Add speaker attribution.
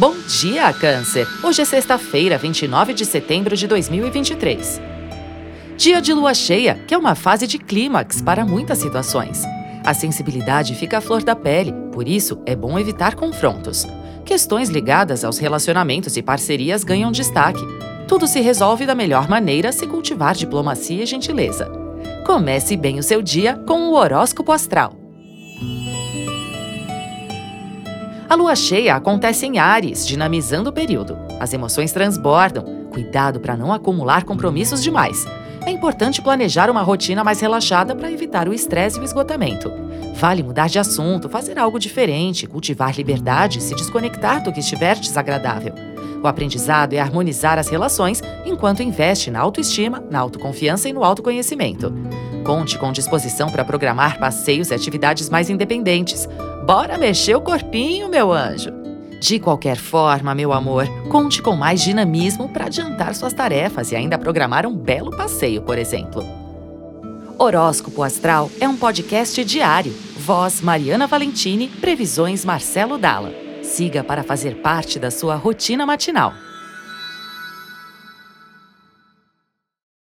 Speaker 1: Bom dia, Câncer! Hoje é sexta-feira, 29 de setembro de 2023. Dia de lua cheia, que é uma fase de clímax para muitas situações. A sensibilidade fica à flor da pele, por isso é bom evitar confrontos. Questões ligadas aos relacionamentos e parcerias ganham destaque. Tudo se resolve da melhor maneira se cultivar diplomacia e gentileza. Comece bem o seu dia com o horóscopo astral. A lua cheia acontece em Ares, dinamizando o período. As emoções transbordam. Cuidado para não acumular compromissos demais. É importante planejar uma rotina mais relaxada para evitar o estresse e o esgotamento. Vale mudar de assunto, fazer algo diferente, cultivar liberdade e se desconectar do que estiver desagradável. O aprendizado é harmonizar as relações enquanto investe na autoestima, na autoconfiança e no autoconhecimento. Conte com disposição para programar passeios e atividades mais independentes. Bora mexer o corpinho, meu anjo! De qualquer forma, meu amor, conte com mais dinamismo para adiantar suas tarefas e ainda programar um belo passeio, por exemplo. Horóscopo Astral é um podcast diário. Voz Mariana Valentini, previsões Marcelo Dalla. Siga para fazer parte da sua rotina matinal.